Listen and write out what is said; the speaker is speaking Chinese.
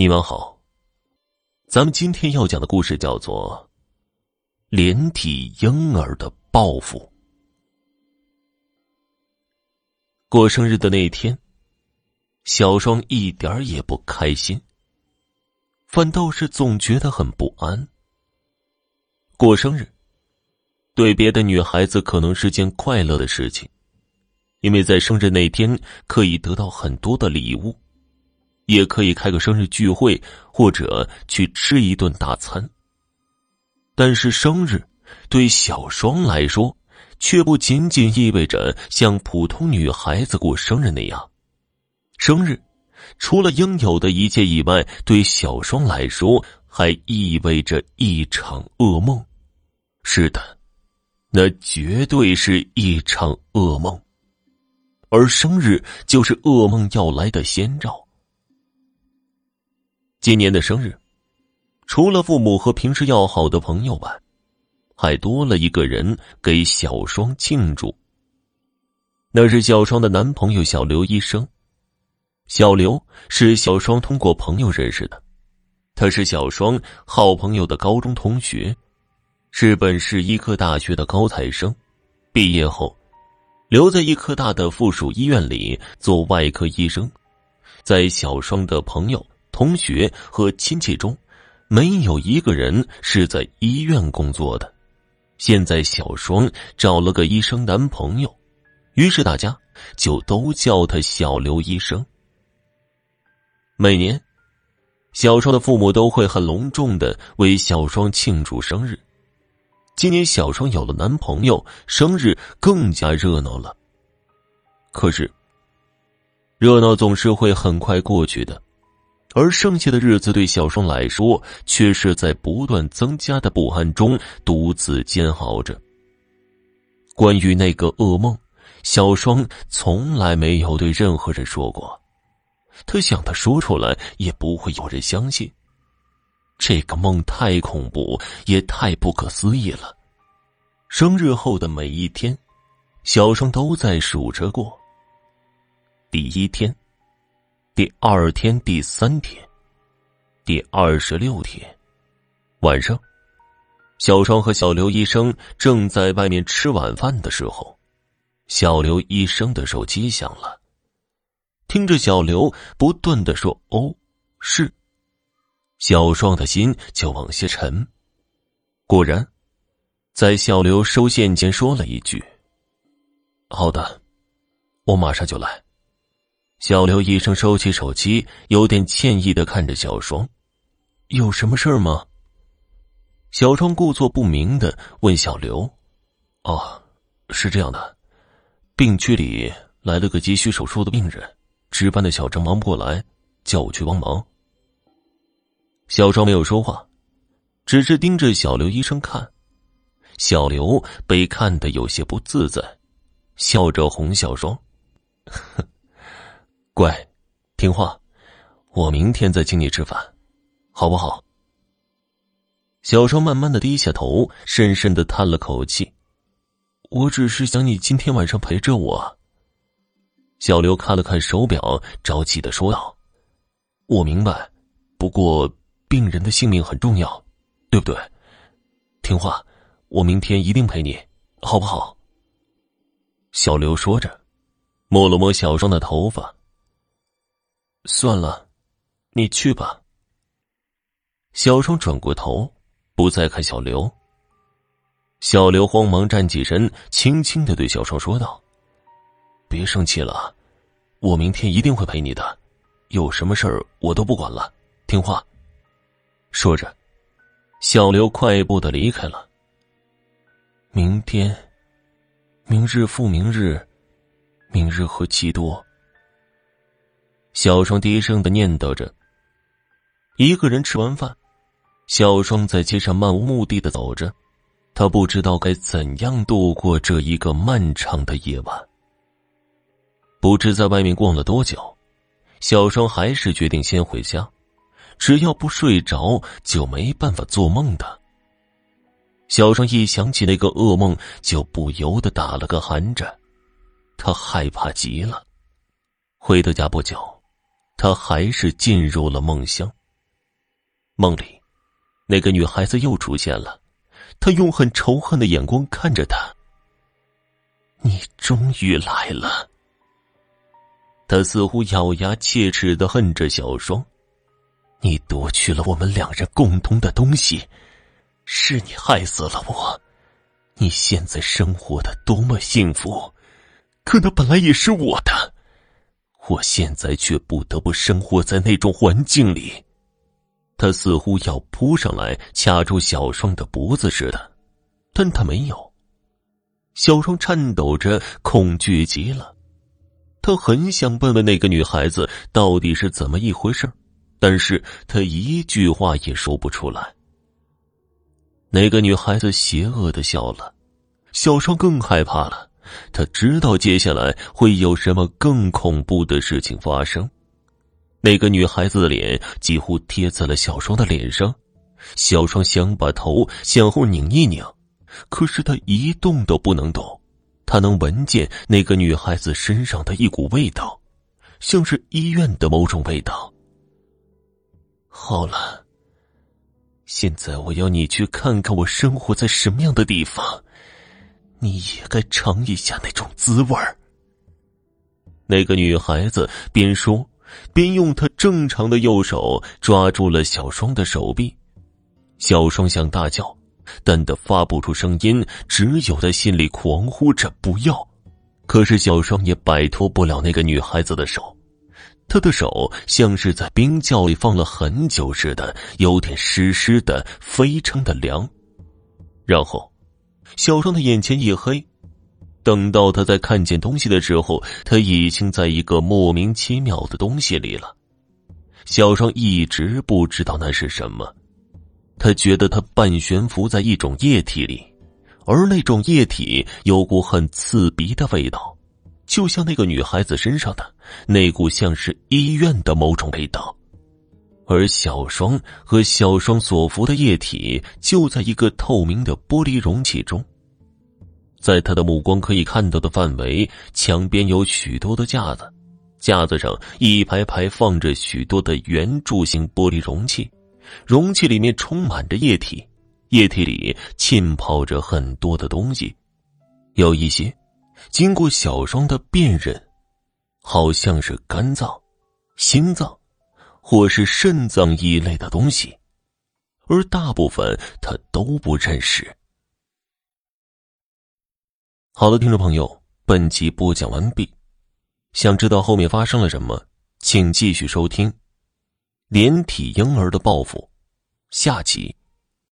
你们好，咱们今天要讲的故事叫做《连体婴儿的报复》。过生日的那天，小双一点也不开心，反倒是总觉得很不安。过生日，对别的女孩子可能是件快乐的事情。因为在生日那天可以得到很多的礼物，也可以开个生日聚会或者去吃一顿大餐。但是生日对小双来说，却不仅仅意味着像普通女孩子过生日那样。生日除了应有的一切以外，对小双来说还意味着一场噩梦。是的，那绝对是一场噩梦。而生日就是噩梦要来的先兆。今年的生日，除了父母和平时要好的朋友外，还多了一个人给小双庆祝。那是小双的男朋友小刘医生。小刘是小双通过朋友认识的，他是小双好朋友的高中同学，是本市医科大学的高材生，毕业后。留在医科大的附属医院里做外科医生，在小双的朋友、同学和亲戚中，没有一个人是在医院工作的。现在小双找了个医生男朋友，于是大家就都叫他小刘医生。每年，小双的父母都会很隆重的为小双庆祝生日。今年小双有了男朋友，生日更加热闹了。可是，热闹总是会很快过去的，而剩下的日子对小双来说，却是在不断增加的不安中独自煎熬着。关于那个噩梦，小双从来没有对任何人说过，他想他说出来也不会有人相信。这个梦太恐怖，也太不可思议了。生日后的每一天，小双都在数着过。第一天，第二天，第三天，第二十六天，晚上，小双和小刘医生正在外面吃晚饭的时候，小刘医生的手机响了。听着小刘不断的说“哦，是”。小双的心就往下沉。果然，在小刘收线前说了一句：“好的，我马上就来。”小刘医生收起手机，有点歉意的看着小双：“有什么事吗？”小双故作不明的问小刘：“哦，是这样的，病区里来了个急需手术的病人，值班的小张忙不过来，叫我去帮忙。”小双没有说话，只是盯着小刘医生看。小刘被看得有些不自在，笑着哄小双：“乖，听话，我明天再请你吃饭，好不好？”小双慢慢的低下头，深深的叹了口气：“我只是想你今天晚上陪着我。”小刘看了看手表，着急的说道：“我明白，不过……”病人的性命很重要，对不对？听话，我明天一定陪你，好不好？小刘说着，摸了摸小双的头发。算了，你去吧。小双转过头，不再看小刘。小刘慌忙站起身，轻轻的对小双说道：“别生气了，我明天一定会陪你的，有什么事儿我都不管了，听话。”说着，小刘快步的离开了。明天，明日复明日，明日何其多。小双低声的念叨着。一个人吃完饭，小双在街上漫无目的的走着，他不知道该怎样度过这一个漫长的夜晚。不知在外面逛了多久，小双还是决定先回家。只要不睡着，就没办法做梦的。小双一想起那个噩梦，就不由得打了个寒颤，他害怕极了。回到家不久，他还是进入了梦乡。梦里，那个女孩子又出现了，她用很仇恨的眼光看着他。你终于来了。他似乎咬牙切齿的恨着小双，你夺去了我们两人共同的东西，是你害死了我。你现在生活的多么幸福，可那本来也是我的，我现在却不得不生活在那种环境里。他似乎要扑上来掐住小双的脖子似的，但他没有。小双颤抖着，恐惧极了。他很想问问那个女孩子到底是怎么一回事但是他一句话也说不出来。那个女孩子邪恶的笑了，小双更害怕了。他知道接下来会有什么更恐怖的事情发生。那个女孩子的脸几乎贴在了小双的脸上，小双想把头向后拧一拧，可是他一动都不能动。他能闻见那个女孩子身上的一股味道，像是医院的某种味道。好了，现在我要你去看看我生活在什么样的地方，你也该尝一下那种滋味儿。那个女孩子边说。边用她正常的右手抓住了小双的手臂，小双想大叫，但他发不出声音，只有在心里狂呼着不要。可是小双也摆脱不了那个女孩子的手，她的手像是在冰窖里放了很久似的，有点湿湿的，非常的凉。然后，小双的眼前一黑。等到他在看见东西的时候，他已经在一个莫名其妙的东西里了。小双一直不知道那是什么，他觉得他半悬浮在一种液体里，而那种液体有股很刺鼻的味道，就像那个女孩子身上的那股像是医院的某种味道。而小双和小双所服的液体就在一个透明的玻璃容器中。在他的目光可以看到的范围，墙边有许多的架子，架子上一排排放着许多的圆柱形玻璃容器，容器里面充满着液体，液体里浸泡着很多的东西，有一些经过小双的辨认，好像是肝脏、心脏，或是肾脏一类的东西，而大部分他都不认识。好的，听众朋友，本集播讲完毕。想知道后面发生了什么，请继续收听《连体婴儿的报复》下集。